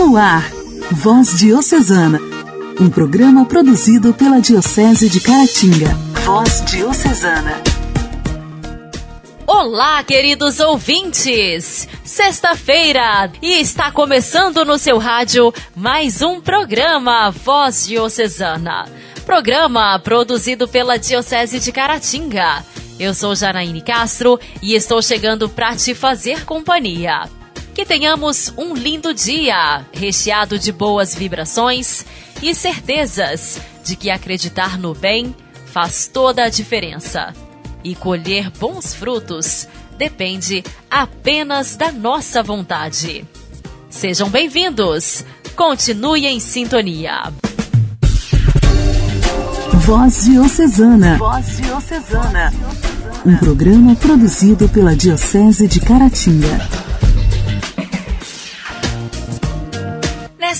No ar, Voz Diocesana, um programa produzido pela Diocese de Caratinga. Voz Diocesana. Olá, queridos ouvintes! Sexta-feira e está começando no seu rádio mais um programa Voz Diocesana. Programa produzido pela Diocese de Caratinga. Eu sou Janaíne Castro e estou chegando para te fazer companhia. Que tenhamos um lindo dia, recheado de boas vibrações e certezas de que acreditar no bem faz toda a diferença. E colher bons frutos depende apenas da nossa vontade. Sejam bem-vindos! Continue em sintonia. Voz Diocesana. Voz Diocesana. Um programa produzido pela Diocese de Caratinga.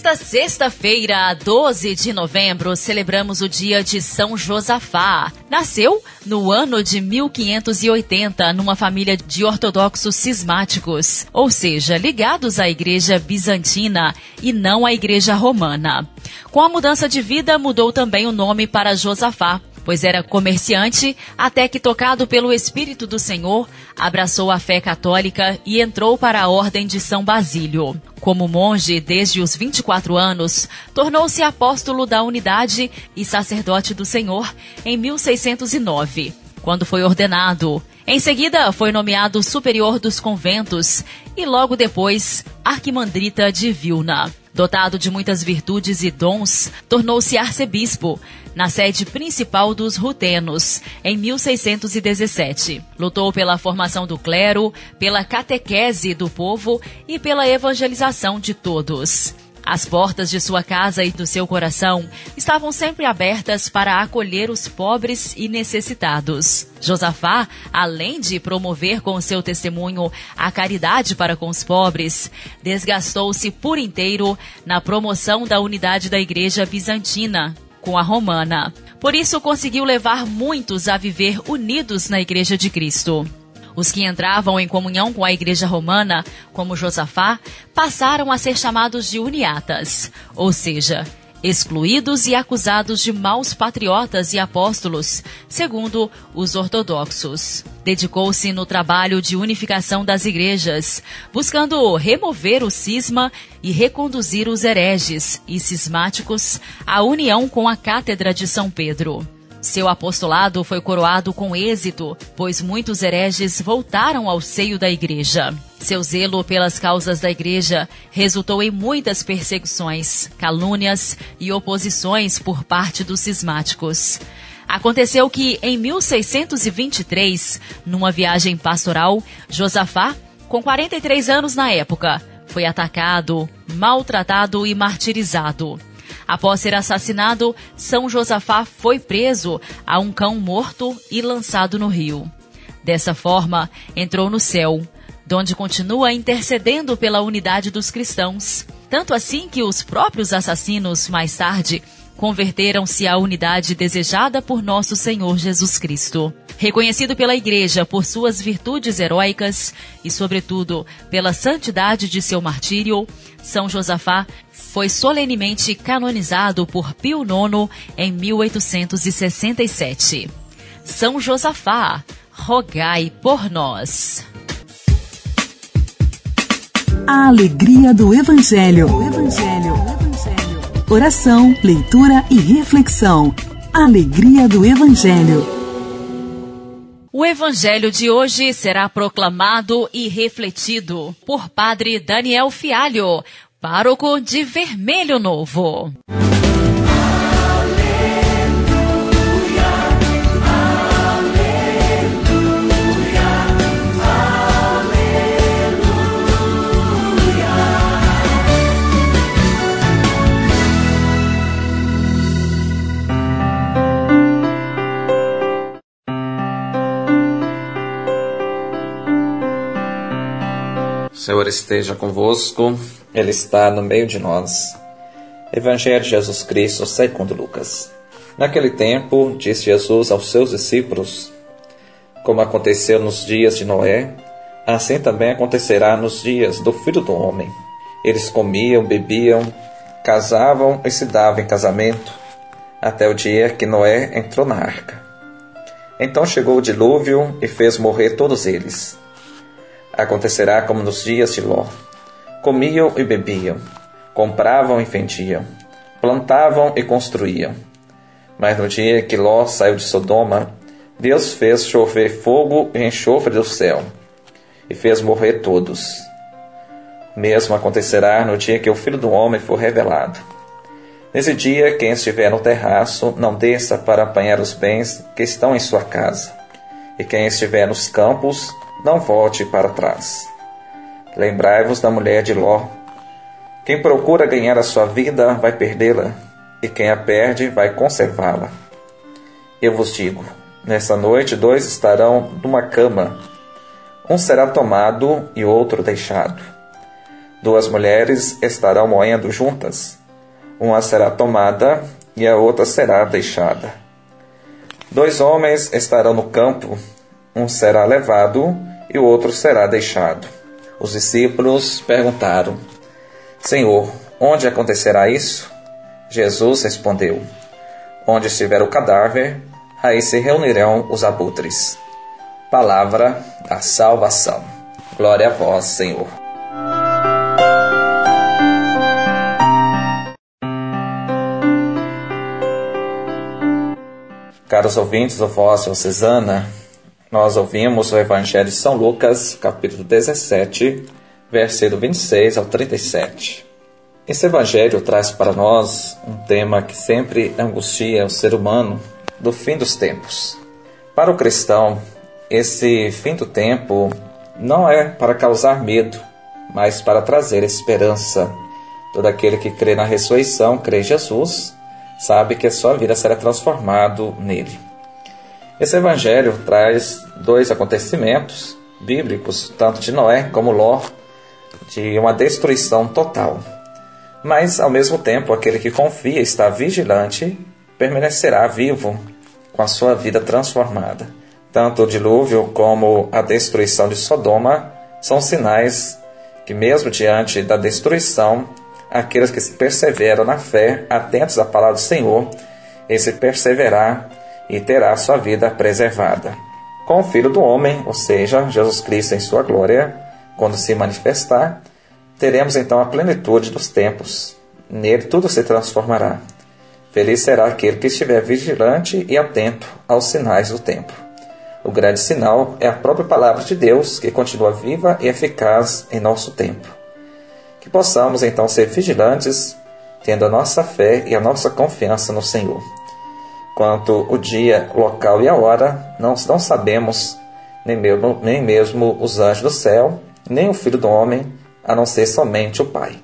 Nesta sexta-feira, 12 de novembro, celebramos o dia de São Josafá. Nasceu no ano de 1580 numa família de ortodoxos cismáticos, ou seja, ligados à igreja bizantina e não à igreja romana. Com a mudança de vida, mudou também o nome para Josafá, pois era comerciante, até que, tocado pelo Espírito do Senhor, abraçou a fé católica e entrou para a Ordem de São Basílio. Como monge desde os 24 anos, tornou-se apóstolo da unidade e sacerdote do Senhor em 1609, quando foi ordenado. Em seguida, foi nomeado superior dos conventos e logo depois arquimandrita de Vilna. Dotado de muitas virtudes e dons, tornou-se arcebispo, na sede principal dos Rutenos, em 1617. Lutou pela formação do clero, pela catequese do povo e pela evangelização de todos. As portas de sua casa e do seu coração estavam sempre abertas para acolher os pobres e necessitados. Josafá, além de promover com seu testemunho a caridade para com os pobres, desgastou-se por inteiro na promoção da unidade da Igreja Bizantina com a romana. Por isso conseguiu levar muitos a viver unidos na Igreja de Cristo. Os que entravam em comunhão com a Igreja Romana, como Josafá, passaram a ser chamados de uniatas, ou seja, excluídos e acusados de maus patriotas e apóstolos, segundo os ortodoxos. Dedicou-se no trabalho de unificação das igrejas, buscando remover o cisma e reconduzir os hereges e cismáticos à união com a Cátedra de São Pedro. Seu apostolado foi coroado com êxito, pois muitos hereges voltaram ao seio da igreja. Seu zelo pelas causas da igreja resultou em muitas perseguições, calúnias e oposições por parte dos cismáticos. Aconteceu que, em 1623, numa viagem pastoral, Josafá, com 43 anos na época, foi atacado, maltratado e martirizado. Após ser assassinado, São Josafá foi preso a um cão morto e lançado no rio. Dessa forma, entrou no céu, donde continua intercedendo pela unidade dos cristãos. Tanto assim que os próprios assassinos, mais tarde, converteram-se à unidade desejada por nosso Senhor Jesus Cristo. Reconhecido pela Igreja por suas virtudes heróicas e, sobretudo, pela santidade de seu martírio, São Josafá foi solenemente canonizado por Pio IX em 1867. São Josafá, rogai por nós. A alegria do Evangelho. Evangelho. Evangelho. Oração, leitura e reflexão. Alegria do Evangelho. O Evangelho de hoje será proclamado e refletido por Padre Daniel Fialho, pároco de Vermelho Novo. Senhor esteja convosco, Ele está no meio de nós. Evangelho de Jesus Cristo segundo Lucas. Naquele tempo, disse Jesus aos seus discípulos: Como aconteceu nos dias de Noé, assim também acontecerá nos dias do Filho do Homem. Eles comiam, bebiam, casavam e se davam em casamento, até o dia que Noé entrou na arca. Então chegou o dilúvio e fez morrer todos eles. Acontecerá como nos dias de Ló: comiam e bebiam, compravam e vendiam, plantavam e construíam. Mas no dia que Ló saiu de Sodoma, Deus fez chover fogo e enxofre do céu, e fez morrer todos. Mesmo acontecerá no dia que o Filho do Homem for revelado. Nesse dia, quem estiver no terraço, não desça para apanhar os bens que estão em sua casa. E quem estiver nos campos, não volte para trás. Lembrai-vos da mulher de Ló. Quem procura ganhar a sua vida vai perdê-la, e quem a perde vai conservá-la. Eu vos digo: nessa noite dois estarão numa cama, um será tomado e outro deixado. Duas mulheres estarão moendo juntas uma será tomada e a outra será deixada. Dois homens estarão no campo, um será levado e o outro será deixado. Os discípulos perguntaram: Senhor, onde acontecerá isso? Jesus respondeu: Onde estiver o cadáver, aí se reunirão os abutres. Palavra da salvação. Glória a vós, Senhor. Caros ouvintes do Voz Diocesana, nós ouvimos o Evangelho de São Lucas, capítulo 17, versículo 26 ao 37. Esse Evangelho traz para nós um tema que sempre angustia o ser humano do fim dos tempos. Para o cristão, esse fim do tempo não é para causar medo, mas para trazer esperança. Todo aquele que crê na ressurreição, crê em Jesus, sabe que a sua vida será transformado nele. Esse evangelho traz dois acontecimentos bíblicos, tanto de Noé como Ló, de uma destruição total. Mas, ao mesmo tempo, aquele que confia está vigilante permanecerá vivo com a sua vida transformada. Tanto o dilúvio como a destruição de Sodoma são sinais que, mesmo diante da destruição, aqueles que perseveram na fé, atentos à palavra do Senhor, esse perseverar e terá sua vida preservada. Com o Filho do Homem, ou seja, Jesus Cristo em sua glória, quando se manifestar, teremos então a plenitude dos tempos. Nele tudo se transformará. Feliz será aquele que estiver vigilante e atento aos sinais do tempo. O grande sinal é a própria palavra de Deus, que continua viva e eficaz em nosso tempo que possamos então ser vigilantes, tendo a nossa fé e a nossa confiança no Senhor. Quanto o dia, local e a hora, não, não sabemos, nem mesmo, nem mesmo os anjos do céu, nem o Filho do Homem, a não ser somente o Pai.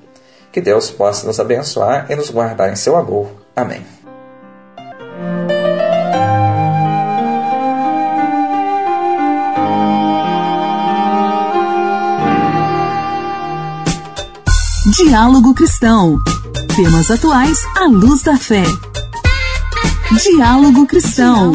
Que Deus possa nos abençoar e nos guardar em seu amor. Amém. Diálogo Cristão. Temas atuais à luz da fé. Diálogo Cristão.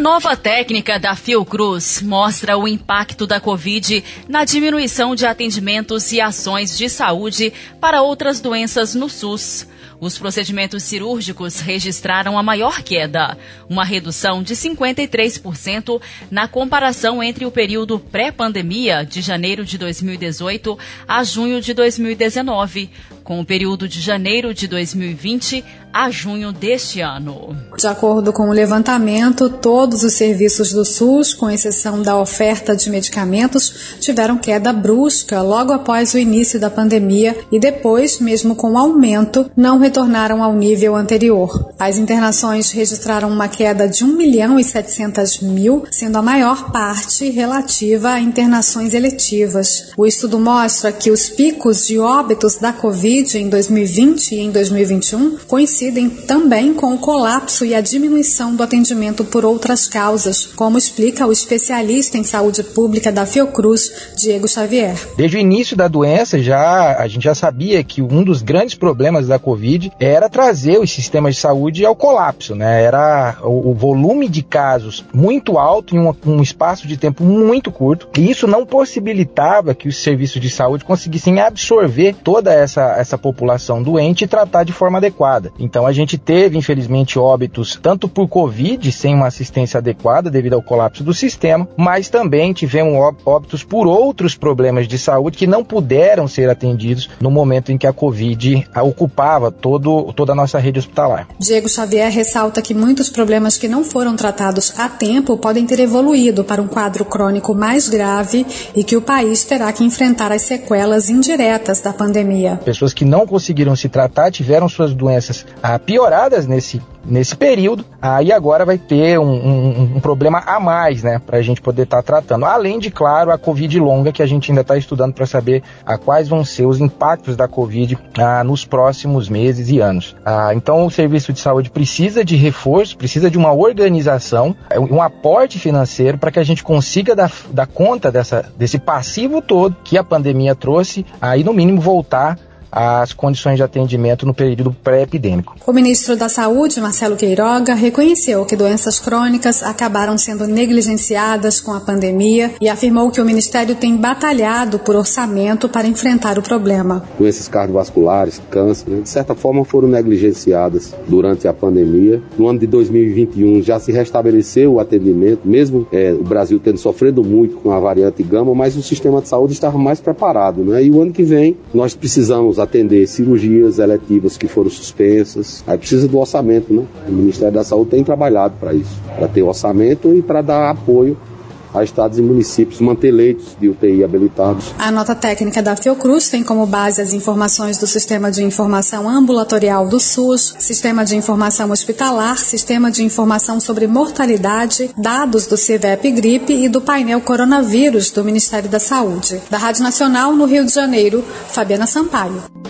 Nova técnica da Fiocruz mostra o impacto da Covid na diminuição de atendimentos e ações de saúde para outras doenças no SUS. Os procedimentos cirúrgicos registraram a maior queda, uma redução de 53% na comparação entre o período pré-pandemia, de janeiro de 2018 a junho de 2019, com o período de janeiro de 2020 a junho deste ano. De acordo com o levantamento, todos os serviços do SUS, com exceção da oferta de medicamentos, tiveram queda brusca logo após o início da pandemia e depois, mesmo com o aumento, não retornaram ao nível anterior. As internações registraram uma queda de 1 milhão e 700 mil, sendo a maior parte relativa a internações eletivas. O estudo mostra que os picos de óbitos da Covid Covid em 2020 e em 2021 coincidem também com o colapso e a diminuição do atendimento por outras causas, como explica o especialista em saúde pública da Fiocruz, Diego Xavier. Desde o início da doença, já a gente já sabia que um dos grandes problemas da Covid era trazer os sistemas de saúde ao colapso, né? Era o, o volume de casos muito alto em um, um espaço de tempo muito curto, e isso não possibilitava que os serviços de saúde conseguissem absorver toda essa, essa população doente e tratar de forma adequada. Então a gente teve, infelizmente, óbitos tanto por Covid, sem uma assistência adequada devido ao colapso do sistema, mas também tivemos óbitos por outros problemas de saúde que não puderam ser atendidos no momento em que a Covid ocupava todo, toda a nossa rede hospitalar. Diego Xavier ressalta que muitos problemas que não foram tratados a tempo podem ter evoluído para um quadro crônico mais grave e que o país terá que enfrentar as sequelas indiretas da pandemia. Pessoas que não conseguiram se tratar tiveram suas doenças ah, pioradas nesse nesse período, aí agora vai ter um, um, um problema a mais, né, para a gente poder estar tá tratando. Além de, claro, a Covid longa, que a gente ainda está estudando para saber a, quais vão ser os impactos da Covid ah, nos próximos meses e anos. Ah, então, o serviço de saúde precisa de reforço, precisa de uma organização, um aporte financeiro para que a gente consiga dar, dar conta dessa, desse passivo todo que a pandemia trouxe, aí no mínimo voltar as condições de atendimento no período pré-epidêmico. O ministro da Saúde, Marcelo Queiroga, reconheceu que doenças crônicas acabaram sendo negligenciadas com a pandemia e afirmou que o ministério tem batalhado por orçamento para enfrentar o problema. Doenças cardiovasculares, câncer, né, de certa forma foram negligenciadas durante a pandemia. No ano de 2021 já se restabeleceu o atendimento, mesmo é, o Brasil tendo sofrido muito com a variante gama, mas o sistema de saúde estava mais preparado. Né? E o ano que vem nós precisamos atender cirurgias eletivas que foram suspensas. Aí precisa do orçamento, né? O Ministério da Saúde tem trabalhado para isso, para ter orçamento e para dar apoio a estados e municípios manter leitos de UTI habilitados. A nota técnica da Fiocruz tem como base as informações do Sistema de Informação Ambulatorial do SUS, Sistema de Informação Hospitalar, Sistema de Informação sobre Mortalidade, dados do CIVEP Gripe e do painel Coronavírus do Ministério da Saúde. Da Rádio Nacional, no Rio de Janeiro, Fabiana Sampaio.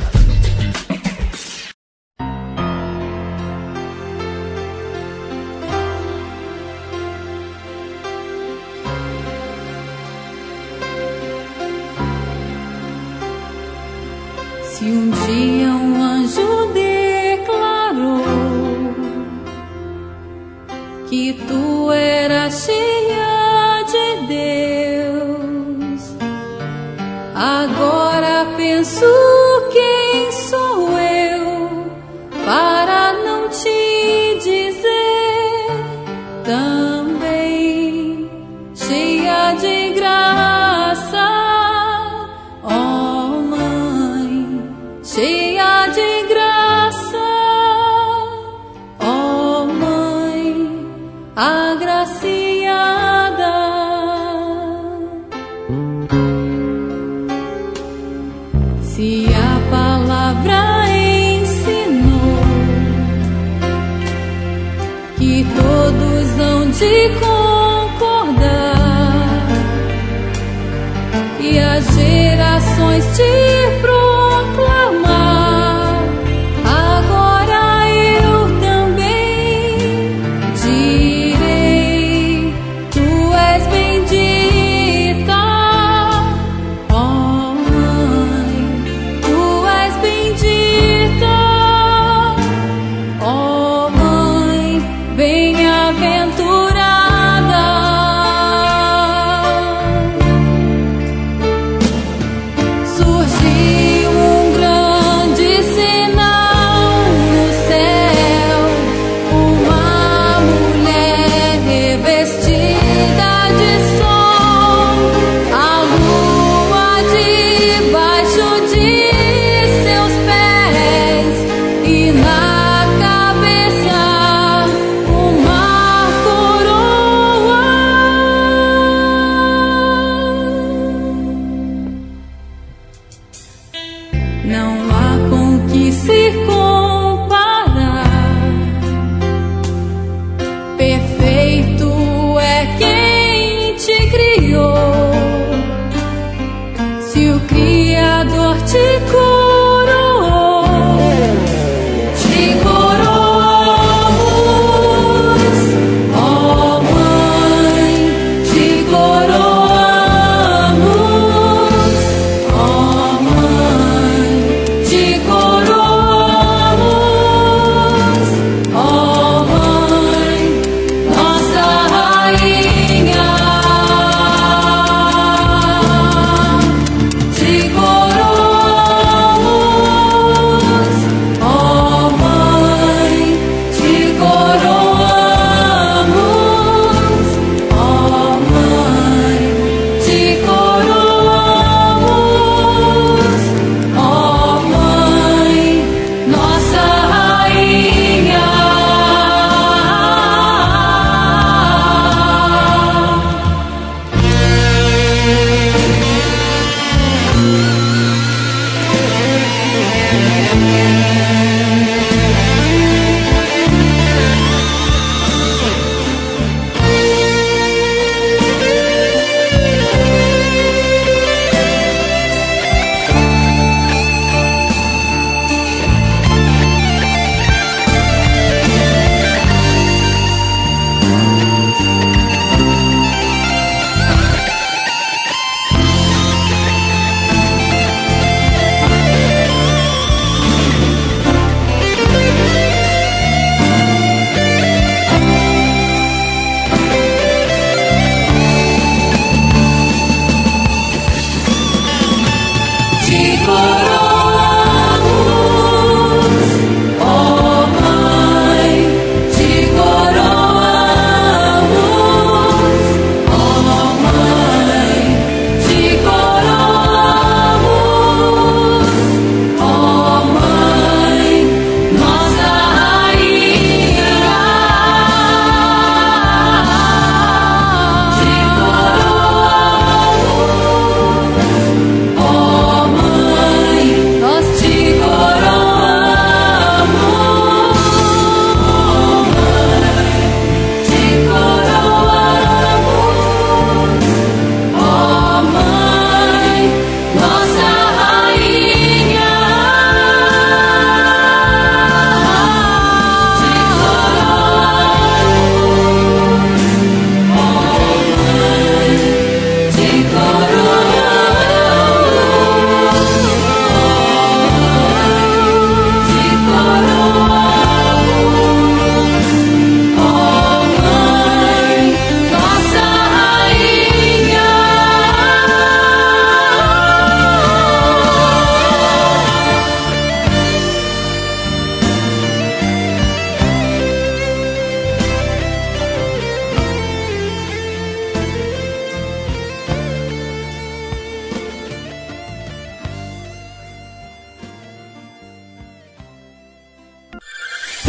Agraciada. Se a palavra ensinou que todos hão de concordar e as gerações te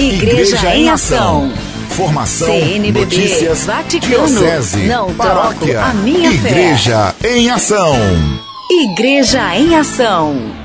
Igreja, em Ação. Formação, CNBB, notícias, Vaticano, diocese, não paróquia, troco a minha fé. Igreja em Ação. Igreja em Ação.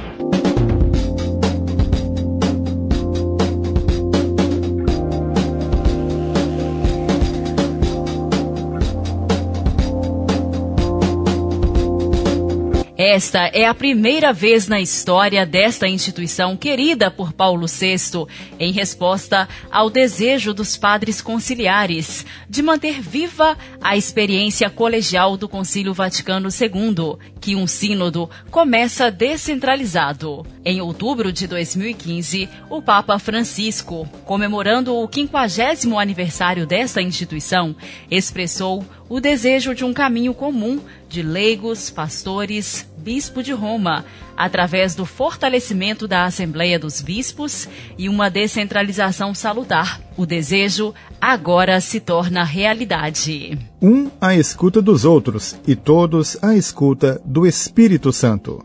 Esta é a primeira vez na história desta instituição querida por Paulo VI, em resposta ao desejo dos padres conciliares de manter viva a experiência colegial do Concílio Vaticano II, que um sínodo começa descentralizado. Em outubro de 2015, o Papa Francisco, comemorando o 50º aniversário desta instituição, expressou o desejo de um caminho comum de leigos, pastores, bispo de Roma, através do fortalecimento da Assembleia dos Bispos e uma descentralização salutar. O desejo agora se torna realidade. Um à escuta dos outros e todos à escuta do Espírito Santo.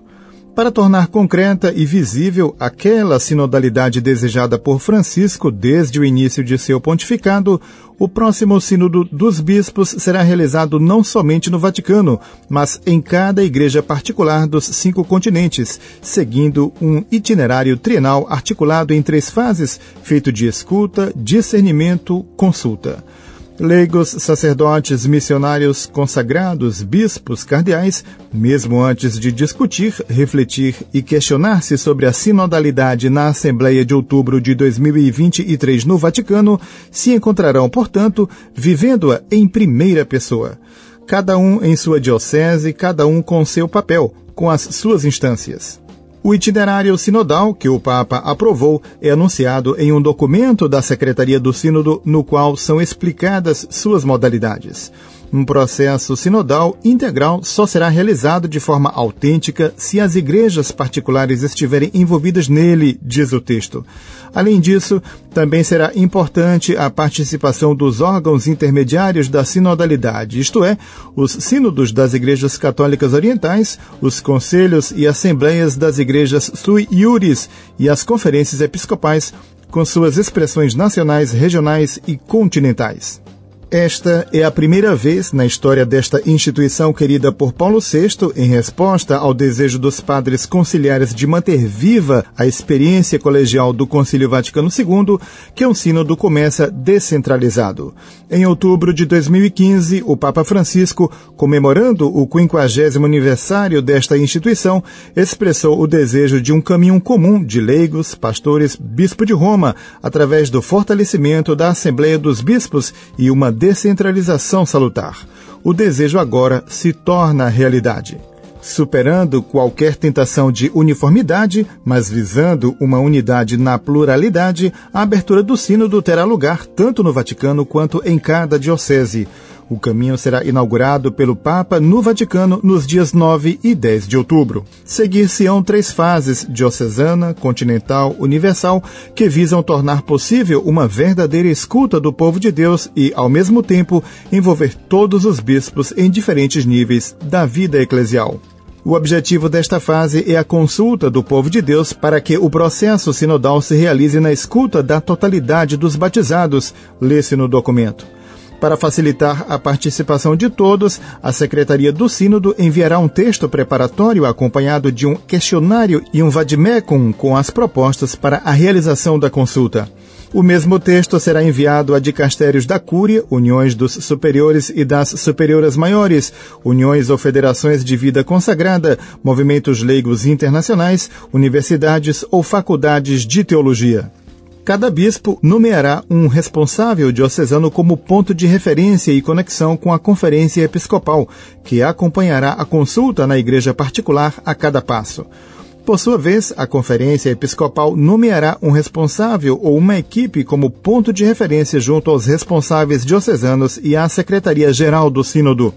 Para tornar concreta e visível aquela sinodalidade desejada por Francisco desde o início de seu pontificado, o próximo Sínodo dos Bispos será realizado não somente no Vaticano, mas em cada igreja particular dos cinco continentes, seguindo um itinerário trienal articulado em três fases, feito de escuta, discernimento, consulta. Leigos, sacerdotes, missionários, consagrados, bispos, cardeais, mesmo antes de discutir, refletir e questionar-se sobre a sinodalidade na Assembleia de Outubro de 2023 no Vaticano, se encontrarão, portanto, vivendo-a em primeira pessoa. Cada um em sua diocese, cada um com seu papel, com as suas instâncias. O itinerário sinodal que o Papa aprovou é anunciado em um documento da Secretaria do Sínodo, no qual são explicadas suas modalidades. Um processo sinodal integral só será realizado de forma autêntica se as igrejas particulares estiverem envolvidas nele, diz o texto. Além disso, também será importante a participação dos órgãos intermediários da sinodalidade, isto é, os sínodos das igrejas católicas orientais, os conselhos e assembleias das igrejas sui iuris e as conferências episcopais, com suas expressões nacionais, regionais e continentais. Esta é a primeira vez na história desta instituição querida por Paulo VI, em resposta ao desejo dos padres conciliares de manter viva a experiência colegial do Concílio Vaticano II, que um sínodo começa descentralizado. Em outubro de 2015, o Papa Francisco, comemorando o 50 aniversário desta instituição, expressou o desejo de um caminho comum de leigos, pastores, bispo de Roma, através do fortalecimento da Assembleia dos Bispos e uma descentralização salutar. O desejo agora se torna realidade. Superando qualquer tentação de uniformidade, mas visando uma unidade na pluralidade, a abertura do Sínodo terá lugar tanto no Vaticano quanto em cada diocese. O caminho será inaugurado pelo Papa no Vaticano nos dias 9 e 10 de outubro. Seguir-se-ão três fases, diocesana, continental, universal, que visam tornar possível uma verdadeira escuta do povo de Deus e, ao mesmo tempo, envolver todos os bispos em diferentes níveis da vida eclesial. O objetivo desta fase é a consulta do povo de Deus para que o processo sinodal se realize na escuta da totalidade dos batizados, lê-se no documento. Para facilitar a participação de todos, a Secretaria do Sínodo enviará um texto preparatório acompanhado de um questionário e um vademecum com as propostas para a realização da consulta. O mesmo texto será enviado a dicastérios da Cúria, uniões dos superiores e das superioras maiores, uniões ou federações de vida consagrada, movimentos leigos internacionais, universidades ou faculdades de teologia. Cada bispo nomeará um responsável diocesano como ponto de referência e conexão com a Conferência Episcopal, que acompanhará a consulta na igreja particular a cada passo. Por sua vez, a Conferência Episcopal nomeará um responsável ou uma equipe como ponto de referência junto aos responsáveis diocesanos e à Secretaria-Geral do Sínodo.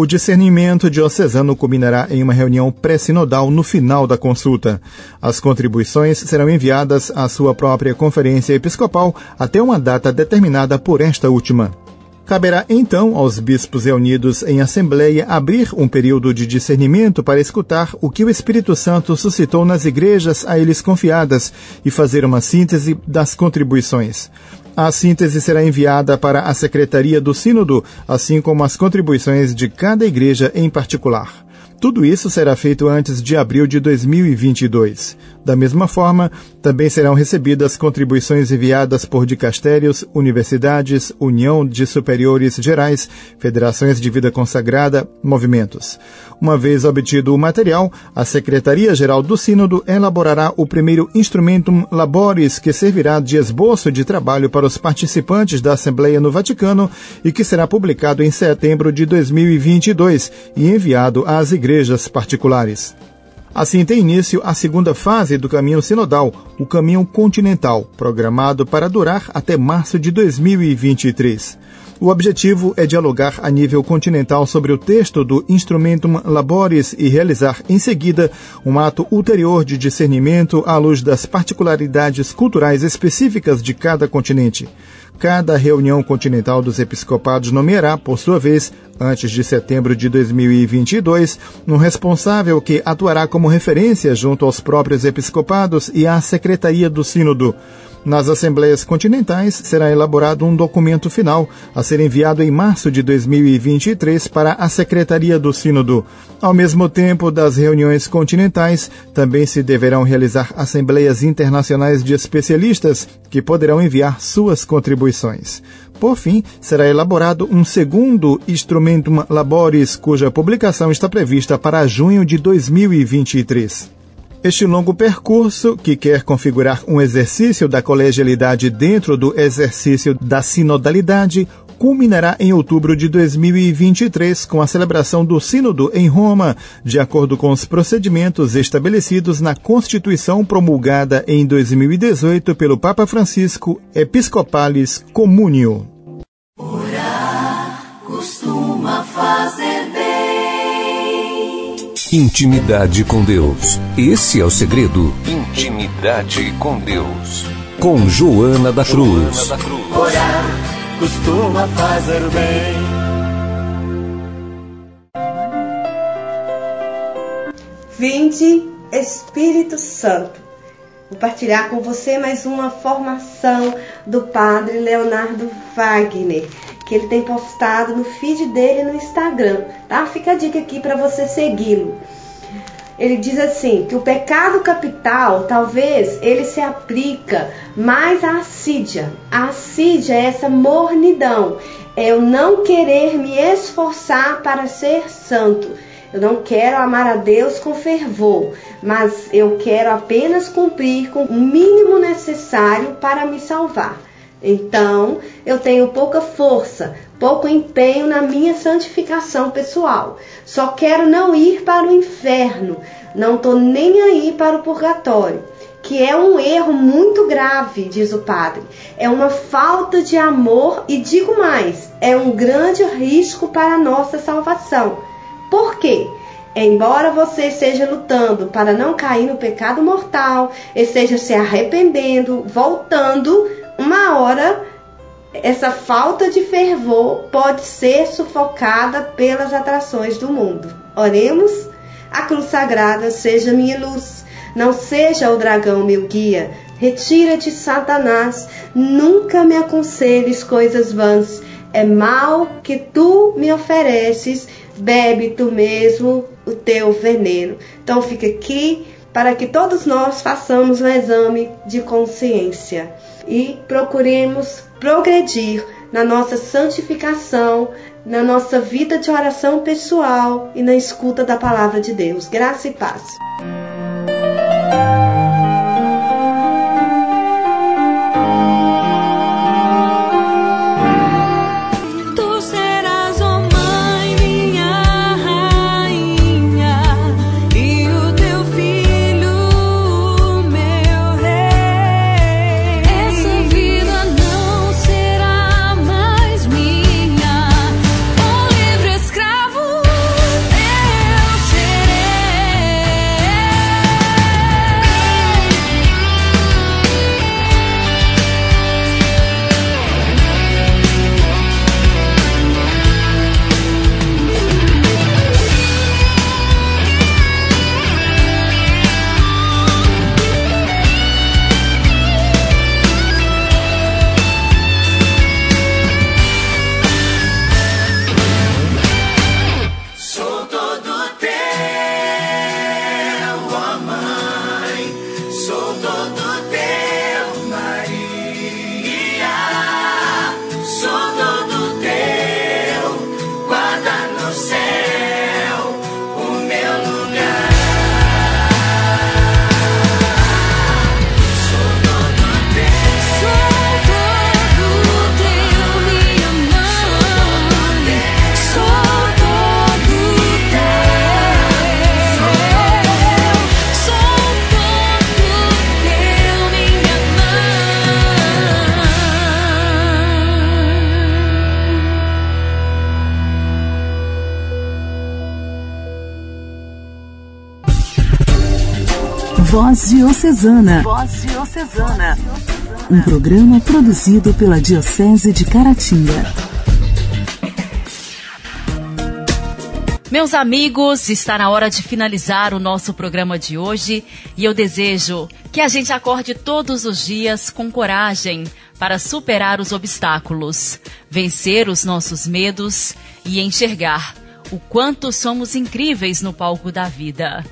O discernimento diocesano culminará em uma reunião pré-sinodal no final da consulta. As contribuições serão enviadas à sua própria conferência episcopal até uma data determinada por esta última. Caberá então aos bispos reunidos em assembleia abrir um período de discernimento para escutar o que o Espírito Santo suscitou nas igrejas a eles confiadas e fazer uma síntese das contribuições. A síntese será enviada para a Secretaria do Sínodo, assim como as contribuições de cada igreja em particular. Tudo isso será feito antes de abril de 2022. Da mesma forma, também serão recebidas contribuições enviadas por dicastérios, universidades, União de Superiores Gerais, federações de vida consagrada, movimentos. Uma vez obtido o material, a Secretaria-Geral do Sínodo elaborará o primeiro Instrumentum Laboris, que servirá de esboço de trabalho para os participantes da Assembleia no Vaticano e que será publicado em setembro de 2022 e enviado às igrejas particulares. Assim tem início a segunda fase do caminho sinodal, o caminho continental, programado para durar até março de 2023. O objetivo é dialogar a nível continental sobre o texto do Instrumentum Laboris e realizar, em seguida, um ato ulterior de discernimento à luz das particularidades culturais específicas de cada continente. Cada reunião continental dos episcopados nomeará, por sua vez, antes de setembro de 2022, um responsável que atuará como referência junto aos próprios episcopados e à Secretaria do Sínodo. Nas assembleias continentais será elaborado um documento final a ser enviado em março de 2023 para a Secretaria do Sínodo. Ao mesmo tempo das reuniões continentais, também se deverão realizar assembleias internacionais de especialistas que poderão enviar suas contribuições. Por fim, será elaborado um segundo Instrumentum Laboris, cuja publicação está prevista para junho de 2023. Este longo percurso, que quer configurar um exercício da colegialidade dentro do exercício da sinodalidade, culminará em outubro de 2023 com a celebração do Sínodo em Roma, de acordo com os procedimentos estabelecidos na Constituição promulgada em 2018 pelo Papa Francisco Episcopalis Communio. Orar costuma fazer. Intimidade com Deus. Esse é o segredo. Intimidade com Deus. Com Joana da Cruz. Orar costuma fazer bem. Vinde, Espírito Santo. Vou partilhar com você mais uma formação do Padre Leonardo Wagner, que ele tem postado no feed dele no Instagram, tá? Fica a dica aqui para você segui-lo. Ele diz assim que o pecado capital, talvez ele se aplica mais à assídia. A assídia é essa mornidão, é eu não querer me esforçar para ser santo. Eu não quero amar a Deus com fervor, mas eu quero apenas cumprir com o mínimo necessário para me salvar. Então, eu tenho pouca força, pouco empenho na minha santificação pessoal. Só quero não ir para o inferno, não estou nem aí para o purgatório. Que é um erro muito grave, diz o padre. É uma falta de amor e digo mais, é um grande risco para a nossa salvação. Por quê? Embora você esteja lutando para não cair no pecado mortal, esteja se arrependendo, voltando, uma hora essa falta de fervor pode ser sufocada pelas atrações do mundo. Oremos. A cruz sagrada seja minha luz, não seja o dragão meu guia. Retira-te, Satanás, nunca me aconselhes coisas vãs. É mal que tu me ofereces, bebe tu mesmo o teu veneno. Então fica aqui para que todos nós façamos um exame de consciência e procuremos progredir na nossa santificação, na nossa vida de oração pessoal e na escuta da palavra de Deus. Graça e paz. Voz Diocesana. Voz Diocesana. Um programa produzido pela Diocese de Caratinga. Meus amigos, está na hora de finalizar o nosso programa de hoje e eu desejo que a gente acorde todos os dias com coragem para superar os obstáculos, vencer os nossos medos e enxergar o quanto somos incríveis no palco da vida.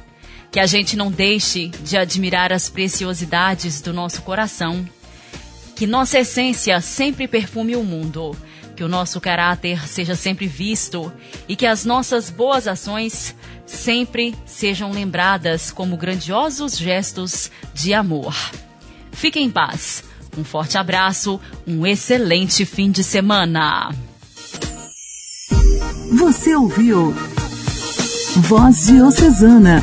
Que a gente não deixe de admirar as preciosidades do nosso coração. Que nossa essência sempre perfume o mundo. Que o nosso caráter seja sempre visto e que as nossas boas ações sempre sejam lembradas como grandiosos gestos de amor. Fique em paz. Um forte abraço, um excelente fim de semana. Você ouviu Voz Diocesana,